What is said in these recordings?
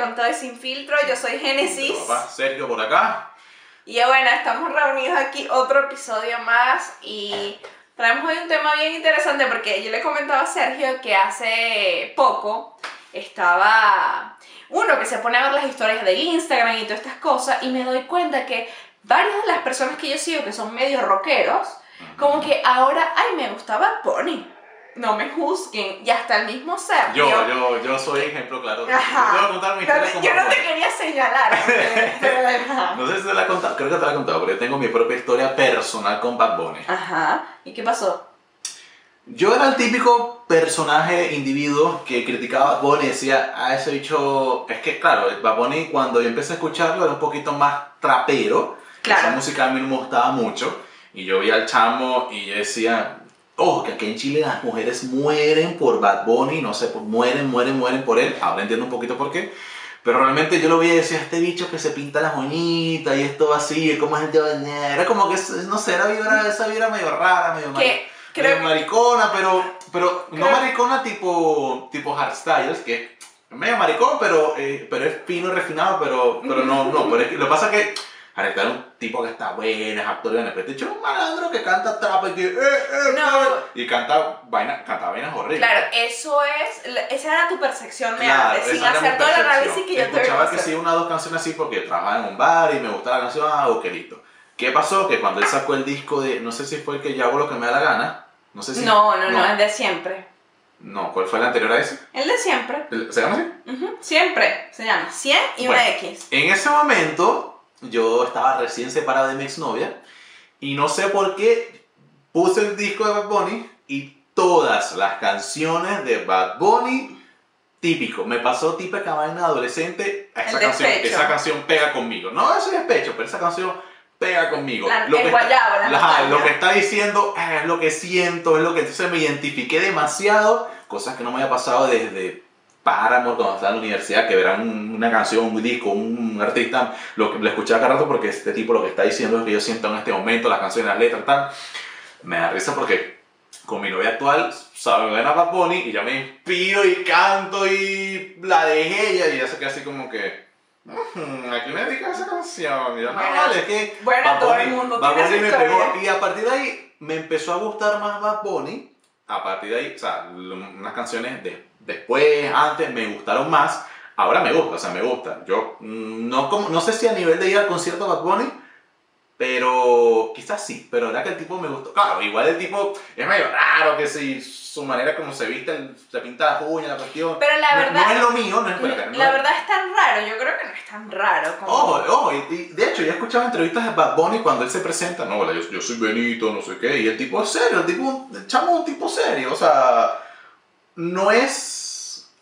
con todo y sin filtro. Yo soy Génesis. Papá, Sergio por acá. Y bueno, estamos reunidos aquí otro episodio más y traemos hoy un tema bien interesante porque yo le comentaba a Sergio que hace poco estaba uno que se pone a ver las historias de Instagram y todas estas cosas y me doy cuenta que varias de las personas que yo sigo que son medio rockeros, como que ahora, ay, me gustaba Pony no me juzguen, y hasta el mismo ser. Yo, yo, yo soy ejemplo claro. Ajá. Te voy a contar mi historia No, yo no te quería señalar. No sé si te la he contado, creo que te la he contado, porque yo tengo mi propia historia personal con Bad Bunny. Ajá, ¿y qué pasó? Yo era el típico personaje, individuo, que criticaba a Bad Bunny y decía, ah, ese bicho... Es que, claro, Bad Bunny cuando yo empecé a escucharlo era un poquito más trapero. Claro. Esa música a mí no me gustaba mucho. Y yo veía al chamo y yo decía, ojo, que aquí en Chile las mujeres mueren por Bad Bunny, no sé, mueren, mueren, mueren por él. Ahora entiendo un poquito por qué. Pero realmente yo lo veía y decía, este bicho que se pinta las uñitas y esto así, como es el de Era como que, no sé, era vibra, esa vibra medio rara, medio Que creo medio maricona, pero, pero no maricona tipo, tipo hardstyles, que es medio maricón, pero, eh, pero es fino y refinado, pero, pero no, no, pero es que lo que pasa es que un tipo que está bueno, es actor, y de hecho es un malandro que canta trap y que, eh, eh, No. y canta, vaina, canta vainas horribles. Claro, eso es, esa era tu percepción de Claro, antes, sin hacer todo el análisis que yo te Escuchaba que sí, una o dos canciones así porque trabajaba en un bar y me gustaba la canción, ah, ok, listo. ¿Qué pasó? Que cuando él sacó el disco de, no sé si fue el que yo hago lo que me da la gana, no sé si... No, no, no, el de siempre. No, ¿cuál fue el anterior a ese? El de siempre. ¿El- ¿Se llama así? Ujú, Siempre. Se llama 100 y Bueno. una X. En ese momento, yo estaba recién separado de mi exnovia y no sé por qué puse el disco de Bad Bunny y todas las canciones de Bad Bunny típico. Me pasó típica vaina adolescente. Esa El canción, despecho. esa canción pega conmigo. No ese despecho, pero esa canción pega conmigo. La- Lo el que- la nostalgia. lo que está diciendo es lo que siento, es lo que entonces me identifiqué demasiado, cosas que no me había pasado desde Paramore cuando estaba en la universidad, que verán una canción, un disco, un artista, lo lo escuchaba cada rato porque este tipo lo que está diciendo es que yo siento en este momento, las canciones, las letras, tal. Me da risa porque con mi novia actual, sabe, a Bad Bunny y yo me inspiro y canto y la dejé ella y ella se queda así como que... "Ujú, ¿A quién me dedicas esa canción? Y yo, no, Bueno, vale, es que bueno, Bad todo el Bunny- mundo Bad tiene Bunny me pegó. Y a partir de ahí me empezó a gustar más Bad Bunny. A partir de ahí, o sea, lo- unas canciones de, después, antes, me gustaron más. Ahora me gusta, o sea, me gusta. Yo mm, no, como, no sé si a nivel de ir al concierto Bad Bunny, pero quizás sí. Pero era que el tipo me gustó. Claro, igual el tipo es medio raro, que si su manera como se viste, se pinta las uñas, la cuestión. Pero la No- verdad- No, es lo mío, no es espérate, no La es- verdad es tan raro, yo creo que no es tan raro como... Ojo, ojo, y, y de hecho yo he escuchado entrevistas de Bad Bunny cuando él se presenta, no, yo, yo soy Benito, no sé qué, y el tipo es serio, el tipo, el chamo es un tipo serio, o sea, no es...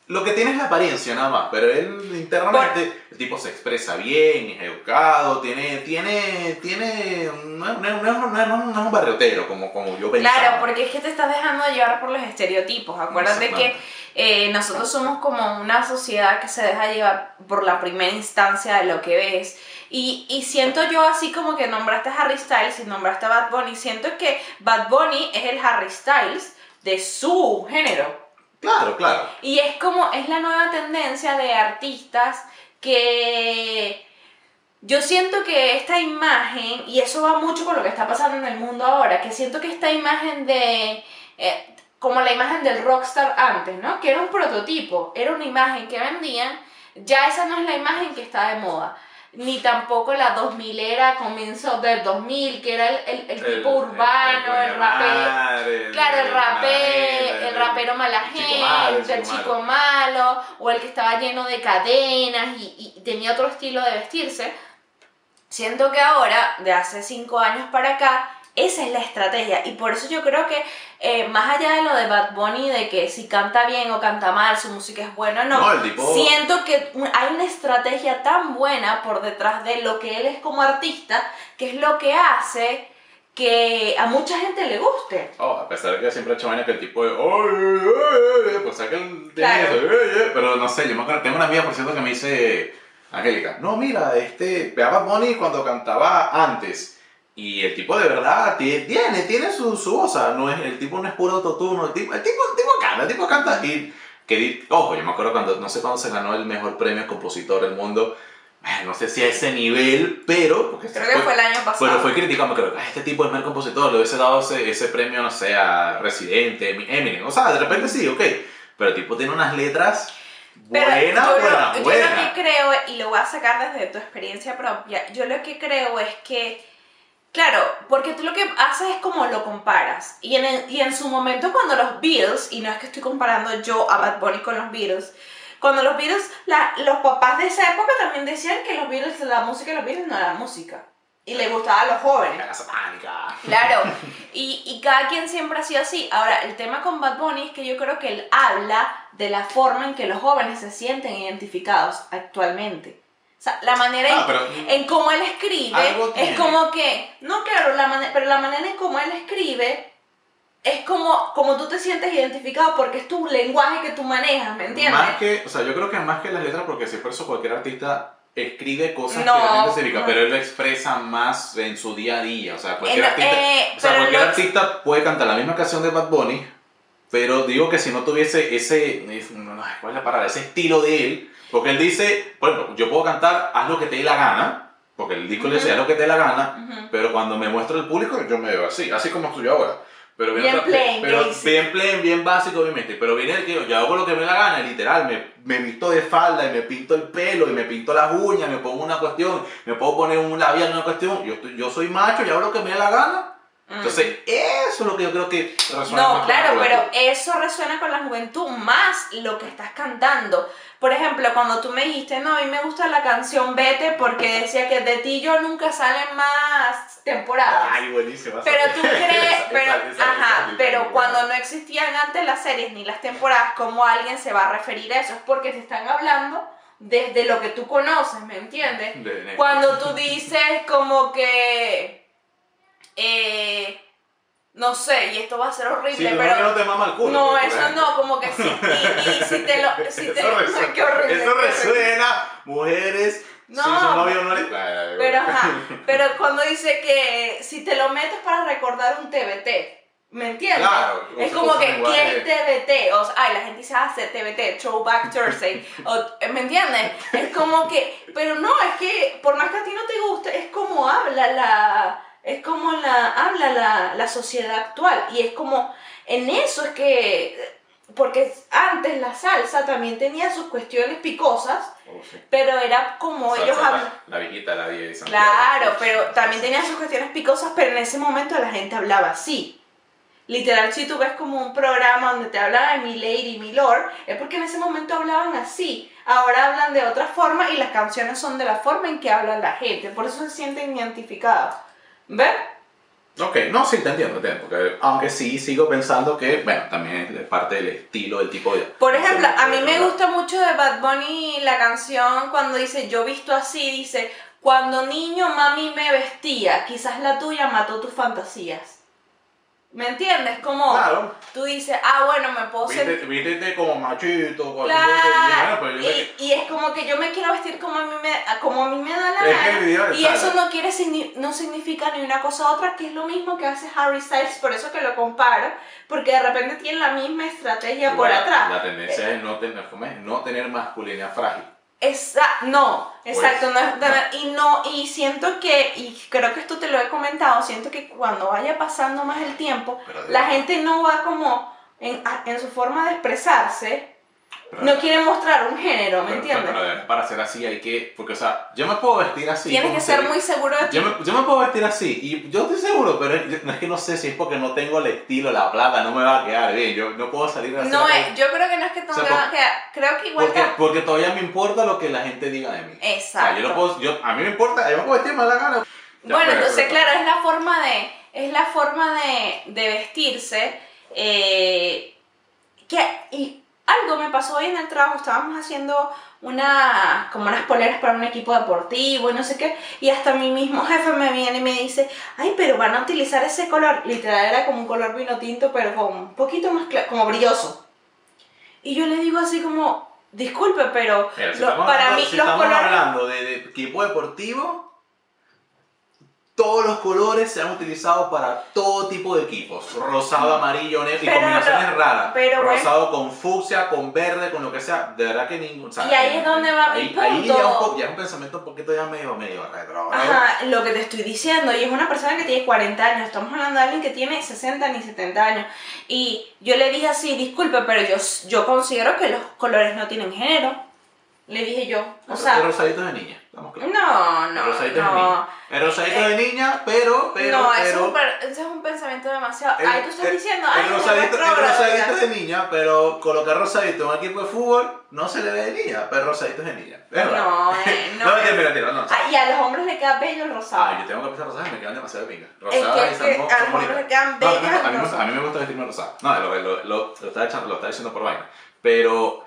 Lo que tiene es la apariencia nada más, pero él internamente, el tipo se expresa bien, es educado, tiene, tiene, tiene, no, es- no, es- no, no, es- un barriotero como, como yo pensaba. Claro, porque es que te estás dejando llevar por los estereotipos. Acuérdate que eh, nosotros somos como una sociedad que se deja llevar por la primera instancia de lo que ves. Y, y siento yo así como que nombraste a Harry Styles y nombraste a Bad Bunny. Siento que Bad Bunny es el Harry Styles de su género. Claro, claro. Y es como, es la nueva tendencia de artistas que yo siento que esta imagen, y eso va mucho con lo que está pasando en el mundo ahora, que siento que esta imagen de, eh, como la imagen del rockstar antes, ¿no? Que era un prototipo, era una imagen que vendían, ya esa no es la imagen que está de moda. Ni tampoco la 2000 era comienzo del 2000, que era el, el- el tipo urbano, el, rapero. Claro, el rapero, el rapero mala gente, el chico malo, o el que estaba lleno de cadenas y, y tenía otro estilo de vestirse. Siento que ahora, de hace cinco años para acá, esa es la estrategia. Y por eso yo creo que, eh, más allá de lo de Bad Bunny, de que si canta bien o canta mal, su música es buena no, No, tipo- siento que hay una estrategia tan buena por detrás de lo que él es como artista, que es lo que hace que a mucha gente le guste. Oh, a pesar de que siempre he hecho vaina que el tipo de. "Ay, ay, ay, ay", Pues saca el. Claro. eso, Pero no sé, yo me acuerdo. Tengo una amiga, por cierto, que me dice. Angélica, no, mira, este. Ve a Bad Bunny cuando cantaba antes. Y el tipo de verdad tie- tiene, tiene su, su voz. o sea, no es, el tipo no es puro autotune. El tipo, el tipo, el tipo canta, el tipo canta. Y que, ojo, yo me acuerdo cuando, no sé cuándo se ganó el mejor premio compositor del mundo, eh, no sé si a ese nivel, pero... Porque Creo que fue el año pasado. Pero fue criticado, creo que este tipo es mal compositor, le hubiese dado ese, ese premio, no sé, a Residente, Eminem. O sea, de repente sí, ok. Pero el tipo tiene unas letras Pero buenas, yo, lo- buenas, yo lo que creo, y lo voy a sacar desde tu experiencia propia, yo lo que creo es que, claro, porque tú lo que haces es como lo comparas. Y en, el- y en su momento cuando los Beatles, y no es que estoy comparando yo a Bad Bunny con los Beatles, cuando los Beatles, la- los papás de esa época también decían que los Beatles, la música de los Beatles no era música. Y le gustaba a los jóvenes. Claro, y, y cada quien siempre ha sido así. Ahora, el tema con Bad Bunny es que yo creo que él habla de la forma en que los jóvenes se sienten identificados actualmente. O sea, la manera Ah, en, en cómo él escribe es como que, no claro, la pero la manera en cómo él escribe es como, como tú te sientes identificado porque es tu lenguaje que tú manejas, ¿me entiendes? Más que, o sea, yo creo que más que las letras, porque si por eso cualquier artista escribe cosas No, que la gente se dedica, no. pero él lo expresa más en su día a día. O sea, cualquier Eh, artista, eh, o sea, cualquier artista puede cantar la misma canción de Bad Bunny, pero digo que si no tuviese ese, ¿cuál es la palabra? Ese estilo de él, porque él dice, ejemplo, yo puedo cantar haz lo que te dé la gana, porque el disco le dice Ujú. haz lo que te dé la gana, Ujú. pero cuando me muestro el público, yo me veo así, así como estoy yo ahora. Pero Bien otra- plain, pero bien plain, bien básico, obviamente. Pero viene el que yo, hago lo que me da la gana, literal. Me, me visto de falda y me pinto el pelo y me pinto las uñas, me pongo una cuestión, me puedo poner un labial en una cuestión. Yo, yo soy macho y hago lo que me da la gana. Mm. Entonces, eso es lo que yo creo que resuena más No, con claro, la pero eso resuena con la juventud más lo que estás cantando. Por ejemplo, cuando tú me dijiste, no, a mí me gusta la canción Vete porque decía que de ti yo nunca salen más temporadas. Ay, buenísimo. Pero tú crees, pero, ajá, pero cuando no existían antes las series ni las temporadas, ¿cómo alguien se va a referir a eso? Es porque te están hablando desde lo que tú conoces, ¿me entiendes? Cuando tú dices como que, eh, no sé, y esto va a ser horrible, Sí, pero, no te mama el culo. No, por eso ejemplo. no, como que sí. Y, y si te lo. Si te, Eso resuena. qué horrible. Eso qué resuena, mujeres. No, si su novio no le. Pero ajá, pero cuando dice que si te lo metes para recordar un TBT, ¿me entiendes? Claro, es como que. ¿qué es TBT? O sea, ay, la gente ah, sí, TBT, Throwback Thursday, o, ¿me entiendes? Es como que, pero no, es que por más que a ti no te guste, es como habla la, es como la, habla la, la sociedad actual, y es como, en eso es que, porque antes la salsa también tenía sus cuestiones picosas, Oh, sí. pero era como Salsa, ellos la- hablan. La viejita, la vieja de Santiago. Claro, pero también tenía sus cuestiones picosas, pero en ese momento la gente hablaba así. Literal, si tú ves como un programa donde te habla de mi lady, mi lord, es porque en ese momento hablaban así. Ahora hablan de otra forma y las canciones son de la forma en que habla la gente. Por eso se sienten identificados. ¿Ves? Ok, no, sí, te entiendo, te entiendo. Porque, aunque sí sigo pensando que, bueno, también es parte del estilo, del tipo de. Por ejemplo, de- a mí de- me gusta mucho de Bad Bunny la canción cuando dice yo visto así, dice, cuando niño mami me vestía, quizás la tuya mató tus fantasías. ¿Me entiendes? Como Claro. tú dices, ah, bueno, me puedo Viste, sentir... viste como machito, Claro, cosa, y es como que yo me quiero vestir como a mí me, como a mí me da la gana. Y eso no quiere signi- no significa ni una cosa u otra, que es lo mismo que hace Harry Styles, por eso que lo comparo, porque de repente tienen la misma estrategia por atrás. La tendencia es no tener, no tener masculinidad frágil. Esa- no, exacto, Pues, no es tener- y no, y siento que, y creo que esto te lo he comentado, siento que cuando vaya pasando más el tiempo, la gente no va como en, en su forma de expresarse, no quiere mostrar un género, ¿me pero- entiendes? pero, pero para ser así hay que, porque o sea, yo me puedo vestir así. Tienes que ser se- muy seguro de ti. Yo me, yo me puedo vestir así y yo estoy seguro, pero no es que no sé si es porque no tengo el estilo, la plata, no me va a quedar bien. Yo no puedo salir así. No es, yo creo que no es que O sea, tenga por- que, creo que igual porque, está- porque todavía me importa lo que la gente diga de mí. O sea, Exacto. yo no puedo, yo, a mí me importa, yo me puedo vestir más la gana. Ya, Bueno, entonces, claro, es la forma de, es la forma de, de vestirse. eh, que, y algo me pasó hoy en el trabajo, estábamos haciendo una, como unas poleras para un equipo deportivo y no sé qué, y hasta mi mismo jefe me viene y me dice, ay, pero van a utilizar ese color, literal era como un color vino tinto, pero como un poquito más claro, como brilloso. Y yo le digo así como, disculpe, pero Mira, si lo- estamos para mí si los estamos colores... hablando de, de equipo deportivo, todos los colores se han utilizado para todo tipo de equipos. Rosado, amarillo, negro y combinaciones no- raras. pero bueno. Rosado con fucsia, con verde, con lo que sea. De verdad que ningún. o sea, Y ahí es donde va mi ahí, Ahí punto. ya, un ya es un pensamiento un poquito ya medio, medio retro. Ajá, lo que te estoy diciendo, y es una persona que tiene 40 años, estamos hablando de alguien que tiene 60 ni 70 años. Y yo le dije así, disculpe, pero yo, yo considero que los colores no tienen género. Le dije yo, o sea, rosadito es de niña, estamos claros. no, el no, rosadito es de no. niña. El rosadito es de niña, pero, pero, no, eso es, pero. un, per- eso es un pensamiento demasiado. El- Ay, tú estás el- diciendo, el ay, es rosadito, el rosadito es de niña, pero colocar rosadito en un equipo de fútbol no se le ve de niña, pero rosadito es de niña. Es verdad. No, eh, no. no, mentira, mentira, mentira, no. Ah, y a los hombres le queda bello el rosado. Ah, yo tengo que pensar rosadas y me quedan demasiado pingas. Es Rosadas que- y es que a los hombres le quedan No, a mí me- bellas a, mí me, gusta vestirme rosada. No, lo, lo, lo, lo, estaba echando- lo estaba diciendo por vaina. Pero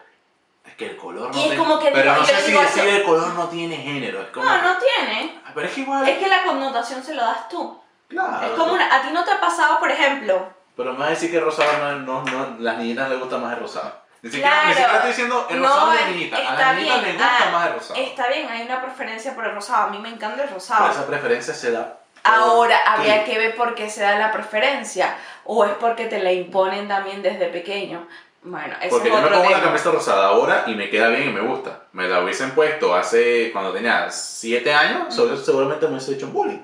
es que el color no Y es tiene- como que Pero digo- no sé le si decir el color no tiene género. Es como, No, no tiene. Pero es que igual. Es que la connotación se lo das tú. claro. Es como una, a ti no te ha pasado, por ejemplo, Pero me va a decir que el rosado no, no, no las niñitas les gusta más el rosado. Ni siquiera, Claro. ni siquiera estoy diciendo el No, rosado de es- niñita. A está las niñitas bien. les gusta Ah, más el rosado. está bien, hay una preferencia por el rosado. A mí me encanta el Pero rosado. esa preferencia se da. Ahora habría que ver por qué se da la preferencia. O es porque te la imponen también desde pequeño. Bueno, eso Porque es yo me pongo la tema. camiseta rosada ahora y me queda bien y me gusta. Me la hubiesen puesto hace cuando tenía 7 años, solo- seguramente me hubiese hecho un bullying.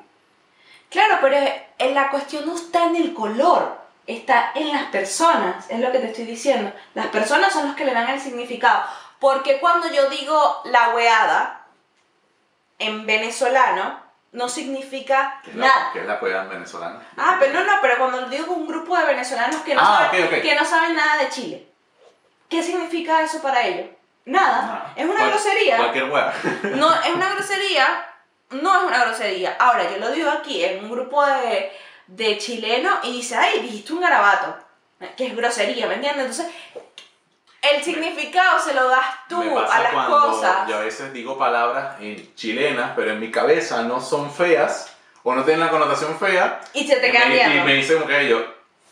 Claro, pero en la cuestión no está en el color, está en las personas, es lo que te estoy diciendo. Las personas son los que le dan el significado. Porque cuando yo digo la weada en venezolano, no significa Que es la, nada. que es la poesía venezolana. Ah, pero no, no, pero cuando lo digo con un grupo de venezolanos que no, Ah, saben, ok, ok. que no saben nada de Chile, ¿qué significa eso para ellos? Nada. Es una Cual- grosería. Cualquier wea. No, es una grosería. No es una grosería. Ahora, yo lo digo aquí en un grupo de, de chilenos y dice, ay, dijiste un garabato. Que es grosería, ¿me entiendes? Entonces, el significado se lo das tú a las cosas. yo a veces digo palabras en chilenas, pero en mi cabeza no son feas o no tienen la connotación fea. Y se te quedan y me dicen que yo,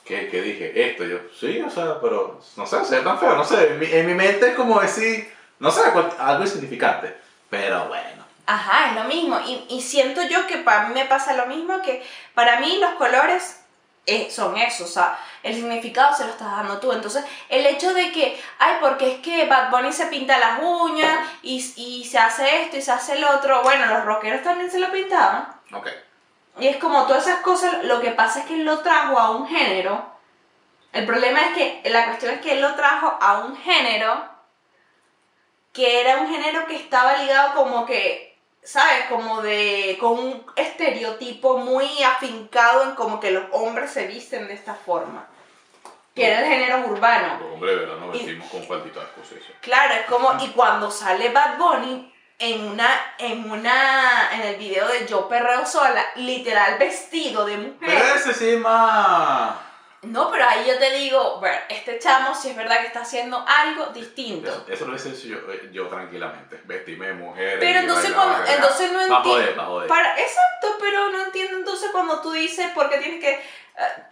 ¿qué, ¿qué dije? Esto, yo, sí, o sea, pero no sé, se ve tan feo, no sé. En mi, en mi mente es como decir, no sé, algo insignificante. Pero bueno. Ajá, es lo mismo. Y, y siento yo que para mí me pasa lo mismo que para mí los colores eh, son eso, o sea, el significado se lo estás dando tú. Entonces, el hecho de que, ay, porque es que Bad Bunny se pinta las uñas y, y se hace esto y se hace el otro, bueno, los rockeros también se lo pintaban. Ok. Y es como todas esas cosas, lo que pasa es que él lo trajo a un género. El problema es que, la cuestión es que él lo trajo a un género que era un género que estaba ligado como que, ¿sabes? Como de, con un estereotipo muy afincado en como que los hombres se visten de esta forma. Que era el género urbano. Hombre, ¿verdad? Nos Y- vestimos con. Claro, es como, y cuando sale Bad Bunny en una, en una, en el video de Yo Perreo Sola, literal vestido de mujer. Pero ese sí más... No, pero ahí yo te digo, bueno, este chamo sí es verdad que está haciendo algo distinto. Eso, eso lo hubiese hecho yo, eh, yo tranquilamente. Vestirme de mujer. Pero entonces cuando- entonces no Pa' enti- joder, pa' joder. Para, exacto, pero no entiendo entonces cuando tú dices, porque tienes que, eh,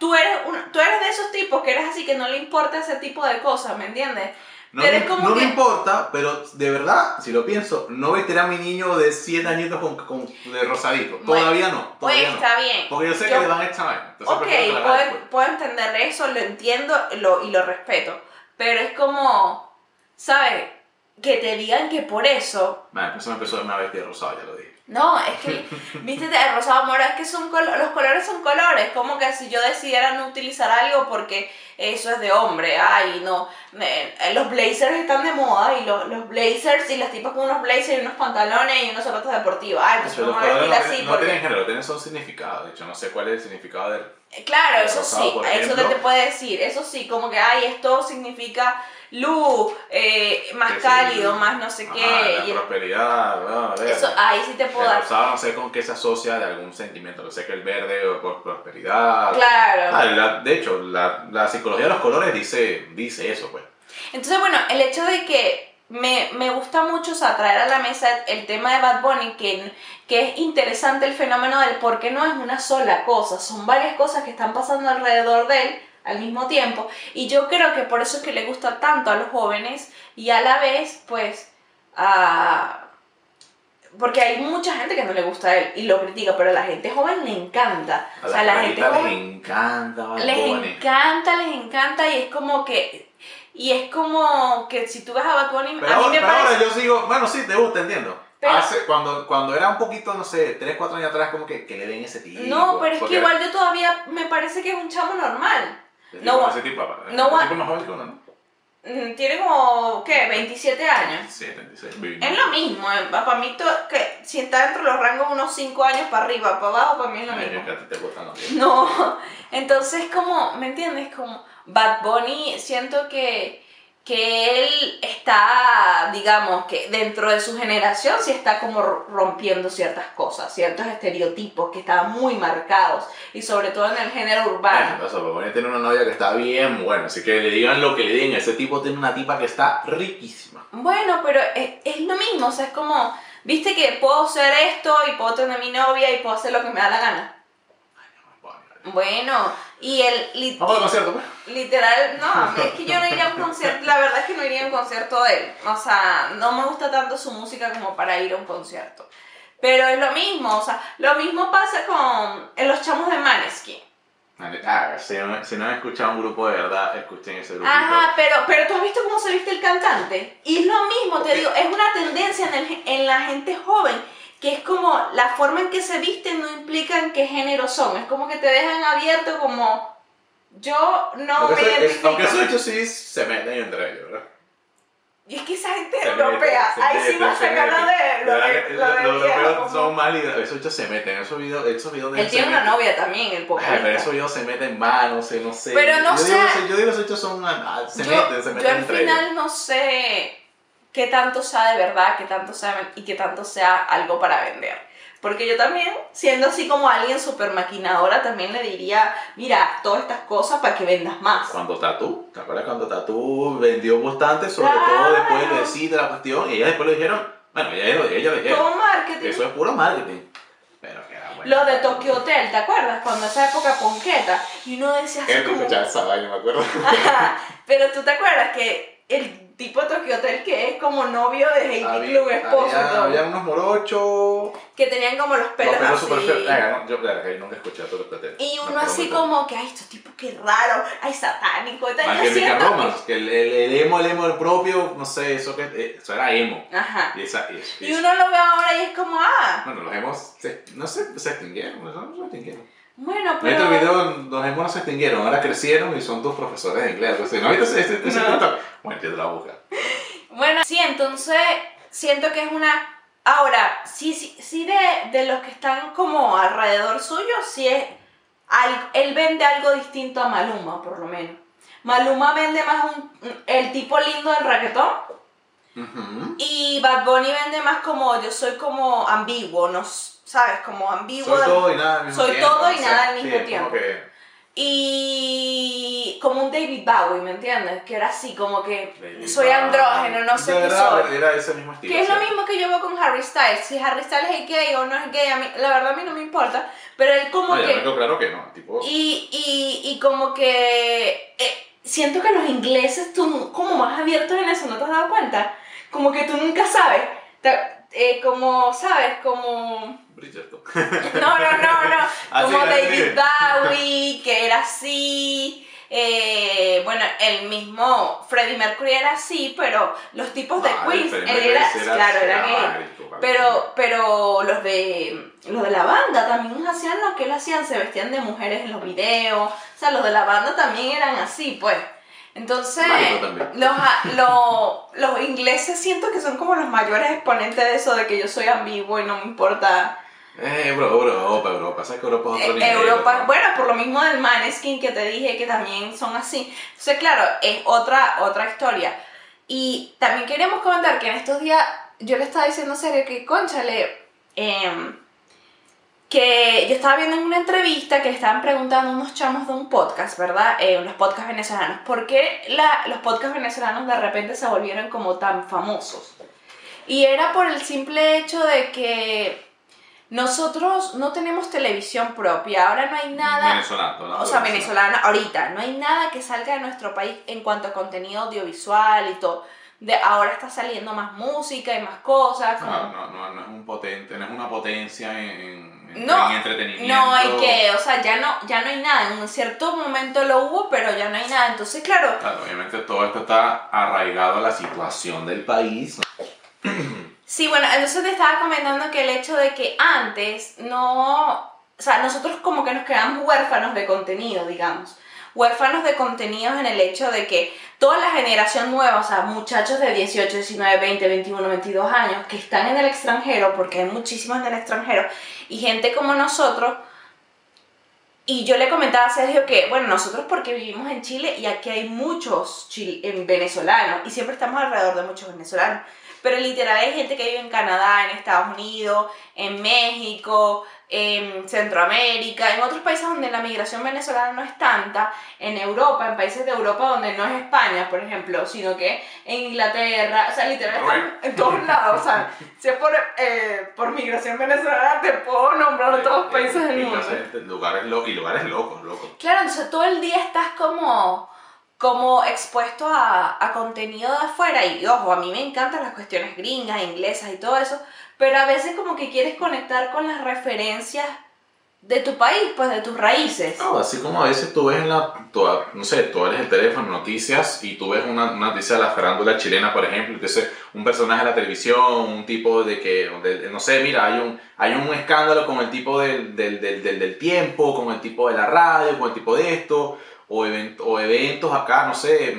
tú, eres un- tú eres de esos tipos que eres así, que no le importa ese tipo de cosas, ¿me entiendes? No, pero me, es como no que- me importa, pero de verdad, si lo pienso, no vestiré a mi niño de 7 añitos con, con, de rosadito. Bueno, todavía no. Pues Todavía no. está bien. Porque yo sé Yo- que le dan esta vaina. Ok, puedo, puedo entender eso, lo entiendo lo, y lo respeto. Pero es como, ¿sabes? Que te digan que por eso. Vale, pues me empezó a darme a vestir de rosado, ya lo dije. No, es que, viste, el rosado moro, es que son los colores son colores. Como que si yo decidiera no utilizar algo porque eso es de hombre, ay, no. me- los blazers están de moda y los, los blazers y las tipas con unos blazers y unos pantalones y unos zapatos deportivos. Ay, pues no, así no porque. tienen género, tienen son significado. De hecho, no sé cuál es el significado del. Claro, El eso rosado, sí, eso ejemplo. te puede decir, eso sí, como que, ay, esto significa luz, eh, más que sí, cálido, más no sé ajá, qué. La y prosperidad, ver. eso, ahí sí te puedo El dar. rosado no sé con qué se asocia de algún sentimiento. No sé que el verde o por prosperidad. Claro. Ah, la- de hecho, la, la psicología de los colores dice, dice eso, pues. Entonces, bueno, el hecho de que me, me gusta mucho o sea, traer a la mesa el tema de Bad Bunny, que, que es interesante el fenómeno del por qué no es una sola cosa, son varias cosas que están pasando alrededor de él al mismo tiempo. Y yo creo que por eso es que le gusta tanto a los jóvenes y a la vez, pues, a porque hay mucha gente que no le gusta a él y lo critica, pero a la gente joven le encanta. A o sea, la gente joven les encanta Bad les encanta, les encanta y es como que y es como que si tú vas a Bad Bunny, Pero, a mí ahora, me pero ahora parece yo sigo, bueno, sí, te gusta, entiendo. Pero- Hace, cuando, cuando era un poquito, no sé, 3, 4 años atrás, como que, que le den ese tipo. No, pero es que igual yo todavía me parece que es un chamo normal. no tipo- ese tipo, no va- tipo más joven que uno, ¿no? Tiene como, ¿qué? 27 años. Sí, 36. Es lo mismo, eh, para mí to- que si está dentro de los rangos unos 5 años para arriba, para abajo, para mí es lo Ay, mismo. que a ti te gustan los. No, entonces como, ¿me entiendes? Como Bad Bunny, siento que, que él está, digamos, que dentro de su generación sí está como rompiendo ciertas cosas, ciertos estereotipos que estaban muy marcados y sobre todo en el género Bueno, urbano. o sea, tiene una novia que está bien buena, así que le digan lo que le digan. Ese tipo tiene una tipa que está riquísima. Bueno, pero es, es lo mismo, o sea, es como, viste que puedo ser esto y puedo tener mi novia y puedo hacer lo que me da la gana. Bueno, y el... Vamos al concierto, pues. Literal, no, es que yo no iría a un concierto, la verdad es que no iría a un concierto de él. O sea, no me gusta tanto su música como para ir a un concierto. Pero es lo mismo, o sea, lo mismo pasa con en los chamos de Maneskin. Ah, si no, si no han escuchado un grupo de verdad, escuchen ese grupito. Ajá, pero, pero tú has visto cómo se viste el cantante. Y es lo mismo, te digo, es una tendencia en, el- en la gente joven, que es como la forma en que se visten no implica en qué género son. Es como que te dejan abierto como yo no aunque, me es- identifico. aunque eso hecho sí se meten entre ellos, ¿verdad? Y es que esa gente Se europea, meten, ahí sí va meten. de lo ¿Verdad de, lo de Los europeos como- son mal y esos hechos se meten. Esos videos, esos videos de Él tiene una meten. novia también, el vocalista. pero esos videos se meten manos, no sé. Pero no yo sé. Digo, yo digo, los hechos son. ah, Se yo, meten, se yo meten al entre final ellos. no sé qué tanto sea de verdad, qué tanto sea y qué tanto sea algo para vender. Porque yo también, siendo así como alguien súper maquinadora, también le diría, mira, todas estas cosas para que vendas más. Cuando Tatu, ¿te acuerdas cuando Tatu vendió bastante? Sobre Claro. todo después del besito, la cuestión. Y ellas después le dijeron, bueno, ella ella lo dijeron. Todo marketing. Eso es puro marketing. Pero que era bueno. Lo de Tokyo Hotel, ¿te acuerdas? Cuando esa época ponqueta. Y uno decía así como... esa vaina, me acuerdo. Ajá, Pero tú te acuerdas que el tipo Tokyo Hotel que es como novio de Heidi Klum, esposo y había, había unos morochos. que tenían como los pelos Los pelos así. Venga, no, yo que nunca escuché a todo el Y uno así como que, ay, estos tipos qué raro, ay, satánico y tal. Más y que el, el, el emo, el emo, el propio, no sé, eso que eh, eso era emo. Ajá. Y esa, y, y- Y uno lo ve ahora y es como, ah, Bueno, los emos, se- no sé, se extinguieron, no se extinguieron. Bueno, En pero... este video los no se extinguieron, ahora crecieron y son tus profesores de inglés. ¿No viste No. TikTok? Bueno, yo te la busca. Bueno, sí, entonces siento que es una... Ahora, sí, sí, sí de, de los que están como alrededor suyo, sí es... al- él vende algo distinto a Maluma, por lo menos. Maluma vende más un, el tipo lindo del reggaetón Ujú. y Bad Bunny vende más como yo soy como ambiguo, ¿no? ¿Sabes? Como ambiguo. Soy todo y nada al mismo Soy tiempo. todo y nada al sí, mismo como tiempo. que- Y como un David Bowie, ¿me entiendes? Que era así, como que Baby soy andrógeno, no sé qué soy. Era ese mismo estilo. Que es lo sí. mismo que yo veo con Harry Styles. Si Harry Styles es gay o no es gay, a mí, la verdad a mí no me importa. Pero él como No, que... claro que no. Tipo, Y, y, y como que... eh, siento que los ingleses son como más abiertos en eso, ¿no te has dado cuenta? Como que tú nunca sabes. Eh, como, ¿sabes? Como... Bridgerton. No, no, no, no. Así, Como así. David Bowie, que era así. eh, bueno, el mismo Freddie Mercury era así, pero los tipos de Ah, Freddie él era, claro, era gay. Pero, pero los de los de la banda también hacían lo que él hacían, se vestían de mujeres en los videos. O sea, los de la banda también eran así, pues. Entonces, los, a- lo- los ingleses siento que son como los mayores exponentes de eso, de que yo soy ambiguo y no me importa Eh, bro, Europa, Europa. ¿Sabes que Europa es otro Eh, nivel? Europa, ¿no? bueno, por lo mismo del Maneskin que te dije que también son así. Entonces, claro, es otra, otra historia. Y también queríamos comentar que en estos días yo le estaba diciendo serio que, conchale, em, que yo estaba viendo en una entrevista que le estaban preguntando a unos chamos de un podcast, ¿verdad? Eh, unos podcasts venezolanos. ¿Por qué la- los podcasts venezolanos de repente se volvieron como tan famosos? Y era por el simple hecho de que nosotros no tenemos televisión propia, ahora no hay nada, Venezolano, ¿no? o sea, venezolana, ahorita, no hay nada que salga de nuestro país en cuanto a contenido audiovisual y todo. de ahora está saliendo más música y más cosas. No, como- no, no, no es un potente, no es una potencia en, en- No, en entretenimiento. No hay que, o sea, ya no, ya no hay nada. En un cierto momento lo hubo, pero ya no hay nada. Entonces, claro, Claro, obviamente todo esto está arraigado a la situación del país. Sí, bueno, entonces te estaba comentando que el hecho de que antes no, o sea, nosotros como que nos quedamos huérfanos de contenido, digamos. Huérfanos de contenidos en el hecho de que toda la generación nueva, o sea, muchachos de 18, 19, 20, 21, 22 años que están en el extranjero, porque hay muchísimos en el extranjero, y gente como nosotros, y yo le comentaba a Sergio que, bueno, nosotros porque vivimos en Chile y aquí hay muchos en venezolanos y siempre estamos alrededor de muchos venezolanos, pero literal hay gente que vive en Canadá, en Estados Unidos, en México, en Centroamérica, en otros países donde la migración venezolana no es tanta, en Europa, en países de Europa donde no es España, por ejemplo, sino que en Inglaterra, o sea, literal estamos en todos lados, o sea, si es por, eh, por migración venezolana te puedo nombrar todos los países del mundo. lugares lo- y lugares locos, locos. Claro, entonces todo el día estás como, como expuesto a, a contenido de afuera y ojo, a mí me encantan las cuestiones gringas, inglesas y todo eso, pero a veces como que quieres conectar con las referencias de tu país, pues de tus raíces. No, así como a veces tú ves en la, toda- no sé, tú eres el teléfono, noticias, y tú ves una, noticia de la farándula chilena, por ejemplo, que es un personaje de la televisión, un tipo de que, no sé, mira, hay un, hay un escándalo con el tipo del, del, del, del, tiempo, con el tipo de la radio, con el tipo de esto, o, event- o eventos acá, no sé,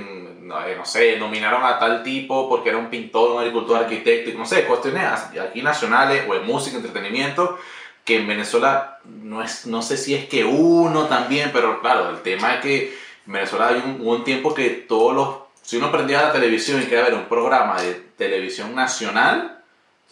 no, eh, no sé, nominaron a tal tipo porque era un pintor, un agricultor, arquitecto, y no sé, cuestiones aquí nacionales, o en música, entretenimiento, que en Venezuela no, es, no sé si es que uno también, pero claro, el tema es que en Venezuela hay un, hubo un tiempo que todos los, si uno prendía la televisión y quería ver un programa de televisión nacional,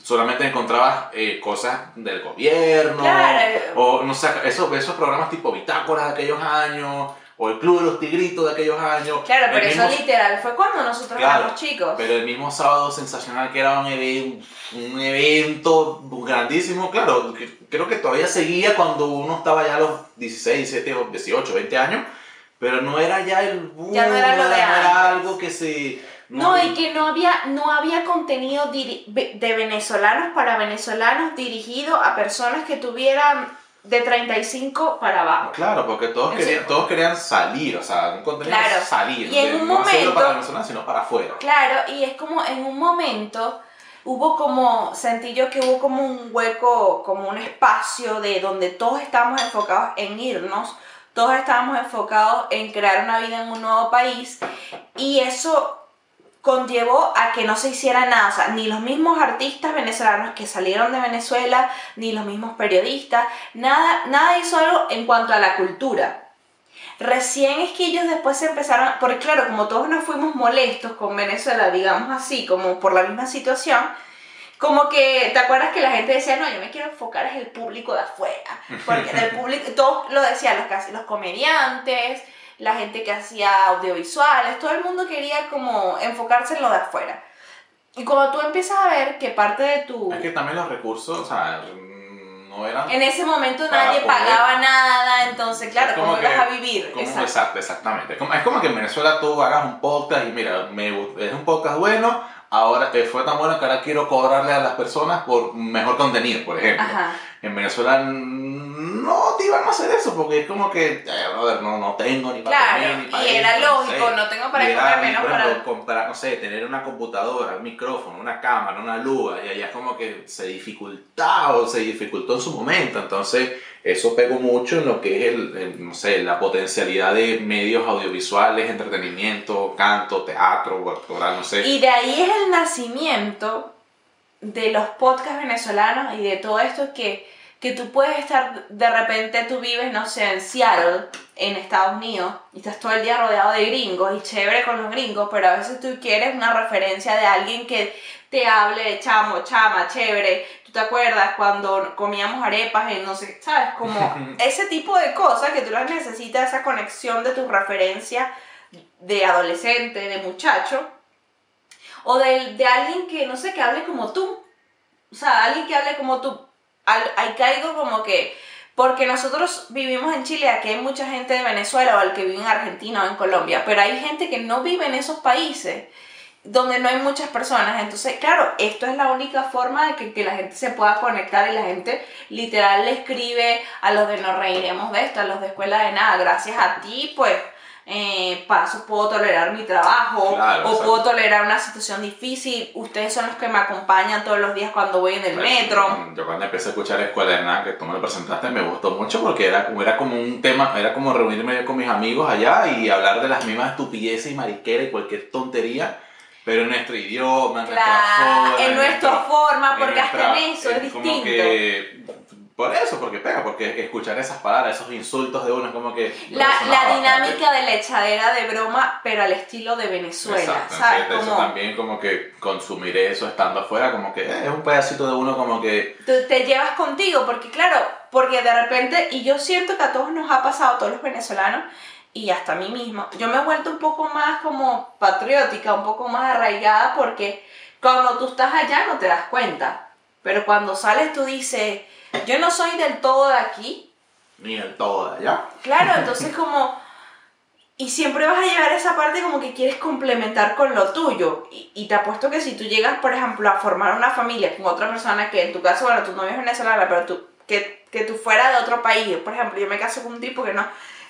solamente encontrabas eh, cosas del gobierno, Claro. o no sé, esos, esos programas tipo Bitácoras de aquellos años, o el Club de los Tigritos de aquellos años. Claro, pero eso literal fue cuando nosotros Claro, éramos chicos. pero el mismo sábado sensacional que era un, even- un evento grandísimo, claro, que- creo que todavía seguía cuando uno estaba ya a los 16, 17, o 18, 20 años, pero no era ya el boom, Ya no era lo de era algo que se... No, y que no había, no había contenido de venezolanos para venezolanos dirigido a personas que tuvieran de 35 para abajo. Claro, porque todos querían, todos querían salir, o sea, un contenido Claro, salir, y en un no momento- para Venezuela, sino para afuera. Claro, y es como en un momento hubo como, sentí yo que hubo como un hueco, como un espacio de donde todos estábamos enfocados en irnos, todos estábamos enfocados en crear una vida en un nuevo país y eso conllevó a que no se hiciera nada, o sea, ni los mismos artistas venezolanos que salieron de Venezuela, ni los mismos periodistas, nada, nada hizo algo en cuanto a la cultura. Recién es que ellos después se empezaron, porque claro, como todos nos fuimos molestos con Venezuela, digamos así, como por la misma situación, como que, ¿te acuerdas que la gente decía, no, yo me quiero enfocar en el público de afuera? Porque del público, todos lo decían, los, los comediantes, la gente que hacía audiovisuales, todo el mundo quería como enfocarse en lo de afuera. Y cuando tú empiezas a ver que parte de tu... Es que también los recursos, o sea, mm, no eran... En ese momento nadie pagaba nada, entonces, claro, ¿cómo ibas a vivir? Como- Exacto. exactamente. Es como, que en Venezuela tú hagas un podcast y mira, me, es un podcast bueno, ahora eh, fue tan bueno que ahora quiero cobrarle a las personas por mejor contenido, por ejemplo. Ajá. En Venezuela no te iban a hacer eso porque es como que, eh, no, no tengo ni para Claro, comer, ni para y era esto, no lógico, sé. no tengo para era, comer menos para... ejemplo, comprar, no sé, tener una computadora, un micrófono, una cámara, una luz, y allá es como que se dificultaba o se dificultó en su momento. Entonces, eso pegó mucho en lo que es el, el, no sé, la potencialidad de medios audiovisuales, entretenimiento, canto, teatro, actoral, no sé. Y de ahí es el nacimiento de los podcasts venezolanos y de todo esto que, que tú puedes estar, de repente tú vives, no sé, en Seattle, en Estados Unidos, y estás todo el día rodeado de gringos y chévere con los gringos, pero a veces tú quieres una referencia de alguien que te hable de chamo, chama, chévere. ¿Tú te acuerdas cuando comíamos arepas en no sé, sabes? Como ese tipo de cosas que tú las necesitas, esa conexión de tu referencia de adolescente, de muchacho, o de, de alguien que, no sé, que hable como tú. O sea, alguien que hable como tú. Al- Ahí caigo como que, porque nosotros vivimos en Chile, aquí hay mucha gente de Venezuela o el que vive en Argentina o en Colombia, pero hay gente que no vive en esos países. donde no hay muchas personas. Entonces, claro, esto es la única forma de que, que, la gente se pueda conectar y la gente literal le escribe a los de no reiremos de esto, a los de escuela de nada, gracias a ti, pues eh, paso, puedo tolerar mi trabajo o puedo tolerar una situación difícil. Ustedes son los que me acompañan todos los días cuando voy en el pues, metro. Yo cuando empecé a escuchar Escuela de Nada, que tú me lo presentaste, me gustó mucho porque era, era como un tema, era como reunirme con mis amigos allá y hablar de las mismas estupideces y mariqueras y cualquier tontería pero en nuestro idioma, en nuestra forma. En, nuestra forma, porque hasta en eso es, distinto. Que, por eso, porque pega, porque escuchar esas palabras, esos insultos de uno es como que... La, la dinámica de la echadera de broma, pero al estilo de Venezuela, ¿sabes? Como, eso también como que consumir eso estando afuera, como que eh, es un pedacito de uno como que... Te, te llevas contigo, porque claro, porque de repente, y yo siento que a todos nos ha pasado, a todos los venezolanos, y hasta a mí mismo, yo me he vuelto un poco más como patriótica, un poco más arraigada, porque cuando tú estás allá no te das cuenta, pero cuando sales tú dices yo no soy del todo de aquí. Ni del todo de allá. Claro, entonces como... Y siempre vas a llegar a esa parte como que quieres complementar con lo tuyo. Y, y, te apuesto que si tú llegas, por ejemplo, a formar una familia con otra persona que en tu caso, bueno, tu novia es venezolana, pero tú, que, que tú fuera de otro país. Por ejemplo, yo me caso con un tipo que no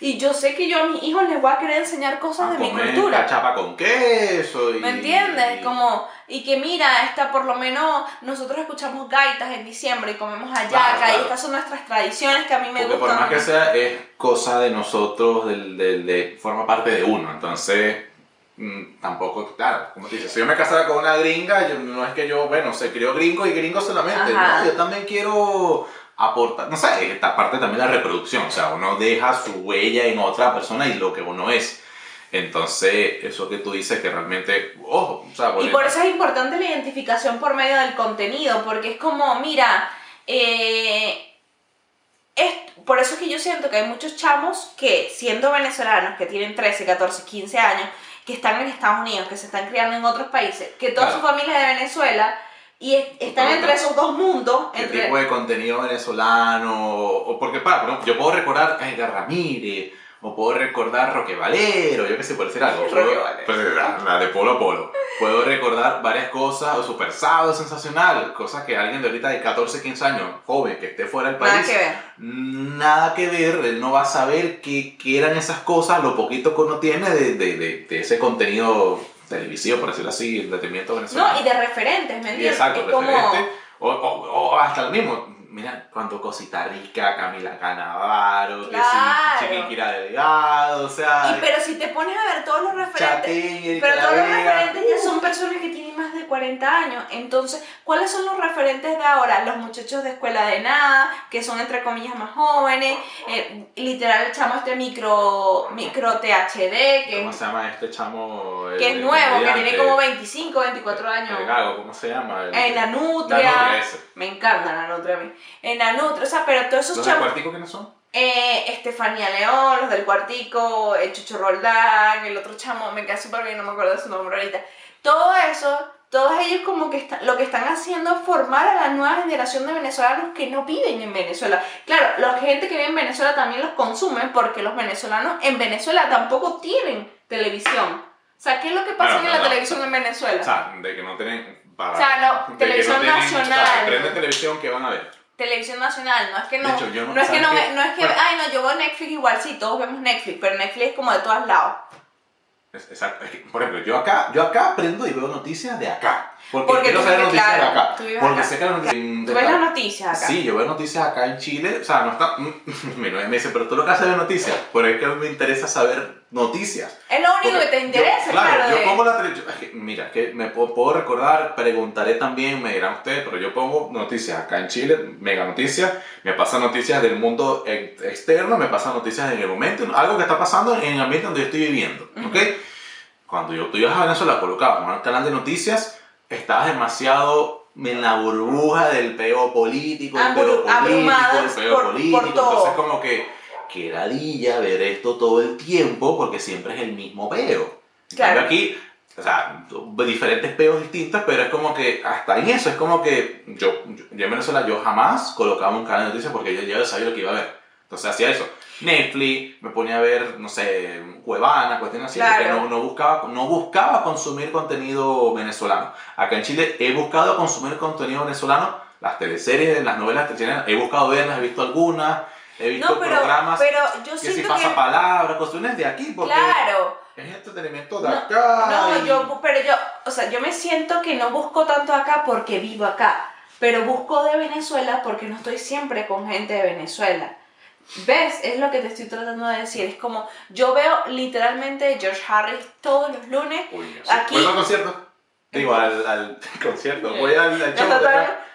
y yo sé que yo a mis hijos les voy a querer enseñar cosas de mi cultura. chapa con queso. Y... ¿Me entiendes? Como, y que mira, esta por lo menos nosotros escuchamos gaitas en diciembre y comemos ayaca y estas son nuestras tradiciones que a mí me Porque gustan. por más que sea, es cosa de nosotros, del, del, de, forma parte de uno. Entonces, mm, tampoco, claro, como te dices, si yo me casara con una gringa, yo, no es que yo, bueno, se crió gringo y gringo solamente. No, yo también quiero aporta, no sé, esta parte también la reproducción, o sea, uno deja su huella en otra persona y lo que uno es. Entonces, eso que tú dices que realmente, ojo, o sea, Y por eso es importante la identificación por medio del contenido, porque es como, mira, eh, es, por eso es que yo siento que hay muchos chamos que, siendo venezolanos, que tienen 13, 14, 15 años, que están en Estados Unidos, que se están criando en otros países, que toda su familia es de Venezuela, y están entre esos dos mundos. ¿Qué tipo de contenido venezolano? O porque, para, yo puedo recordar a Edgar Ramírez, o puedo recordar Roque Valero, yo qué sé, por decir algo. pues, la, de Polo Polo. Puedo recordar varias cosas, o Super Sábado Sensacional, cosas que alguien de ahorita de 14, 15 años, joven, que esté fuera del país. Nada que ver. Nada que ver, él no va a saber qué, eran esas cosas, lo poquito que uno tiene de, de, de, de ese contenido televisivo, por decirlo así, entretenimiento venezolano. No, y de referentes, ¿me entiendes? Exacto, referente, o, o, o, hasta el mismo, mira, cuando Cosita Rica, Camila Canavaro, claro. que sí, Chiquinquira Delgado, o sea... Y, pero si te pones a ver todos los referentes... pero todos los referentes ya son personas que tienen más de 40 años, entonces, ¿cuáles son los referentes de ahora? Los muchachos de escuela de nada, que son entre comillas más jóvenes, eh, literal el chamo este micro, micro THD, que... ¿Cómo se llama este chamo? que es nuevo, que tiene como 25, 24 años. El gago, ¿cómo se llama? El, en la nutria. La nutria Me encanta la nutria a mí en la Nutria, o sea, pero todos esos ¿Los del cuartico quiénes son? Eh, Estefanía León, los del cuartico, el Chucho Roldán, el otro chamo, me queda súper bien, no me acuerdo de su nombre ahorita. Todo eso, todos ellos como que lo que están haciendo es formar a la nueva generación de venezolanos que no viven en Venezuela. Claro, la gente que vive en Venezuela también los consume porque los venezolanos en Venezuela tampoco tienen televisión. O sea, ¿qué es lo que pasa en la televisión en Venezuela? O sea, de que no tienen... Para, o sea, no, televisión nacional. O prenden televisión, ¿qué van a ver? televisión nacional, no es que no, no, es que no, no es que, ay no, yo veo Netflix igual, sí, todos vemos Netflix, pero Netflix es como de todos lados. Exacto, por ejemplo, yo acá, yo acá aprendo y veo noticias de acá. Porque, porque quiero saber noticias acá. Porque sé que las noticias. ¿Tú ves las noticias acá? Sí, yo veo noticias acá en Chile. O sea, no está. me dice, pero tú lo que haces de noticias. Por es que me interesa saber noticias. Es lo único que te interesa, claro. yo pongo la televisión. Mira, que me puedo recordar, preguntaré también, me dirán ustedes, pero yo pongo noticias acá en Chile, mega noticias. Me pasan noticias del mundo externo, me pasan noticias en el momento, algo que está pasando en el ambiente donde yo estoy viviendo. ¿Ok? Cuando yo, tú ibas a Venezuela, colocabas un canal de noticias estabas demasiado en la burbuja del peo político, el peo político, el peo político. Entonces, como que, que ladilla ver esto todo el tiempo porque siempre es el mismo peo. Claro. aquí, o sea, diferentes peos distintos, pero es como que hasta en eso es como que yo, yo, en Venezuela yo jamás colocaba un canal de noticias porque yo ya sabía lo que iba a ver. Entonces hacía eso. Netflix, me ponía a ver, no sé, Cuevana, cuestiones así, Claro. porque no, no, buscaba, no buscaba consumir contenido venezolano. Acá en Chile he buscado consumir contenido venezolano, las teleseries, las novelas chilenas, he buscado verlas, he visto algunas, he visto No, pero, programas pero yo que si siento pasa que... palabras, cuestiones de aquí, porque Claro. es entretenimiento de No, acá. No, y- yo, pero yo, o sea, yo me siento que no busco tanto acá porque vivo acá, pero busco de Venezuela porque no estoy siempre con gente de Venezuela. ¿Ves? Es lo que te estoy tratando de decir. Es como, yo veo literalmente George Harris todos los lunes. Uy, sí. Aquí- Voy al concierto. Digo, al, al concierto. Voy al, al show.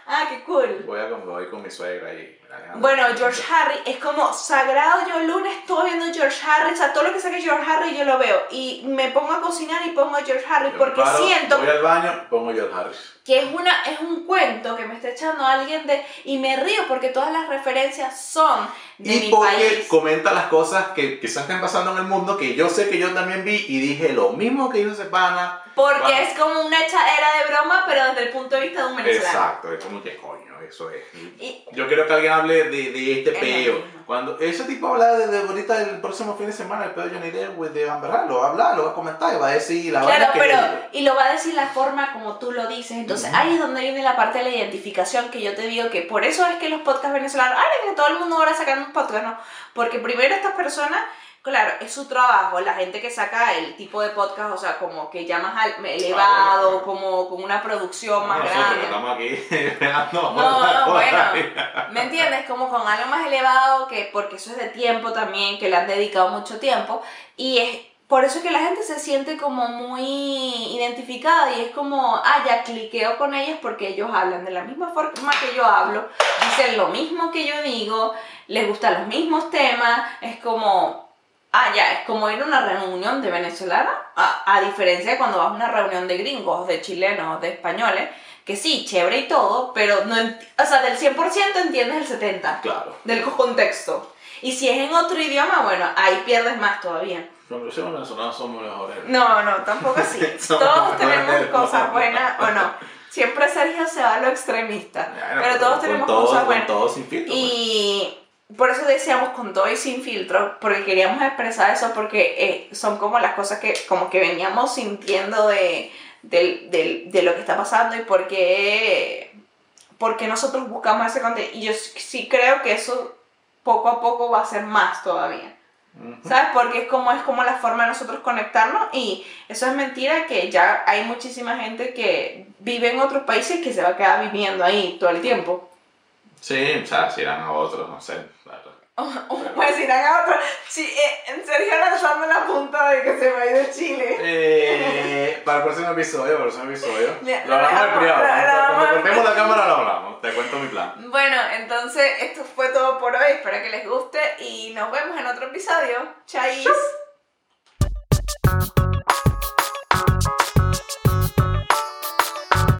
Ah, qué cool. Voy, a, voy con mi suegra y... Bueno, George Harris es como sagrado. Yo el lunes estuve viendo George Harris, o sea, todo lo que saque George Harris yo lo veo. Y me pongo a cocinar y pongo a George Harris Yo porque paro, siento Voy al baño, pongo George Harris. que es una es un cuento que me está echando alguien de y me río porque todas las referencias son de Y mi porque país. comenta las cosas que quizás estén pasando en el mundo que yo sé que yo también vi y dije lo mismo que hizo ese pana. Porque es como una echadera de broma, pero desde el punto de vista de un venezolano. Exacto, es como que coño, eso es. Y Yo quiero que alguien hable de, de este Es peo. Cuando ese tipo habla de, de ahorita el próximo fin de semana, el peo de Johnny Depp pues, de Amber Heard, lo va a hablar, lo va a comentar y va a decir la claro, que pero dijo. y lo va a decir la forma como tú lo dices. Entonces, Ujú. ahí es donde viene la parte de la identificación que yo te digo que por eso es que los podcasts venezolanos, ahora que todo el mundo ahora sacando un podcast, ¿no? Porque primero estas personas Claro, es su trabajo, la gente que saca el tipo de podcast, o sea, como que ya más elevado, bueno. como con una producción más Nosotros grande. estamos aquí No, no, por bueno. ¿Me entiendes? Como con algo más elevado, que porque eso es de tiempo también, que le han dedicado mucho tiempo. Y es por eso que la gente se siente como muy identificada y es como, ah, ya cliqueo con ellos porque ellos hablan de la misma forma que yo hablo, dicen lo mismo que yo digo, les gustan los mismos temas, es como, ah, ya, es como ir a una reunión de venezolanos, a, a diferencia de cuando vas a una reunión de gringos, de chilenos, de españoles, que sí, chévere y todo, pero no, o sea, del 100% entiendes el 70% Claro. del contexto. Y si es en otro idioma, bueno, ahí pierdes más todavía. Conclusión, los venezolanos somos mejores. No, no, tampoco así. Todos tenemos cosas buenas, o no. Siempre Sergio se va a lo extremista. Bueno, pero todos con tenemos todo- cosas buenas. todo sin filtro. pues. Por eso decíamos con todo y sin filtro, porque queríamos expresar eso, porque eh, son como las cosas que como que veníamos sintiendo de, del- del- de lo que está pasando y por qué, por qué nosotros buscamos ese contenido. Y yo sí- creo que eso poco a poco va a ser más todavía. ¿Sabes? Porque es como, es como la forma de nosotros conectarnos y eso es mentira que ya hay muchísima gente que vive en otros países que se va a quedar viviendo ahí todo el tiempo. Sí, o sea, si irán a otros, no sé. claro. Pues irán a otro. Sí, eh, en serio lanzando la punta de que se va a ir de Chile. Eh, para el próximo episodio, para el próximo episodio. Ya, Lo hablamos lo- privado. Cuando cortemos la cámara lo hablamos. Te cuento mi plan. Bueno, entonces esto fue todo por hoy. Espero que les guste y nos vemos en otro episodio. Chais.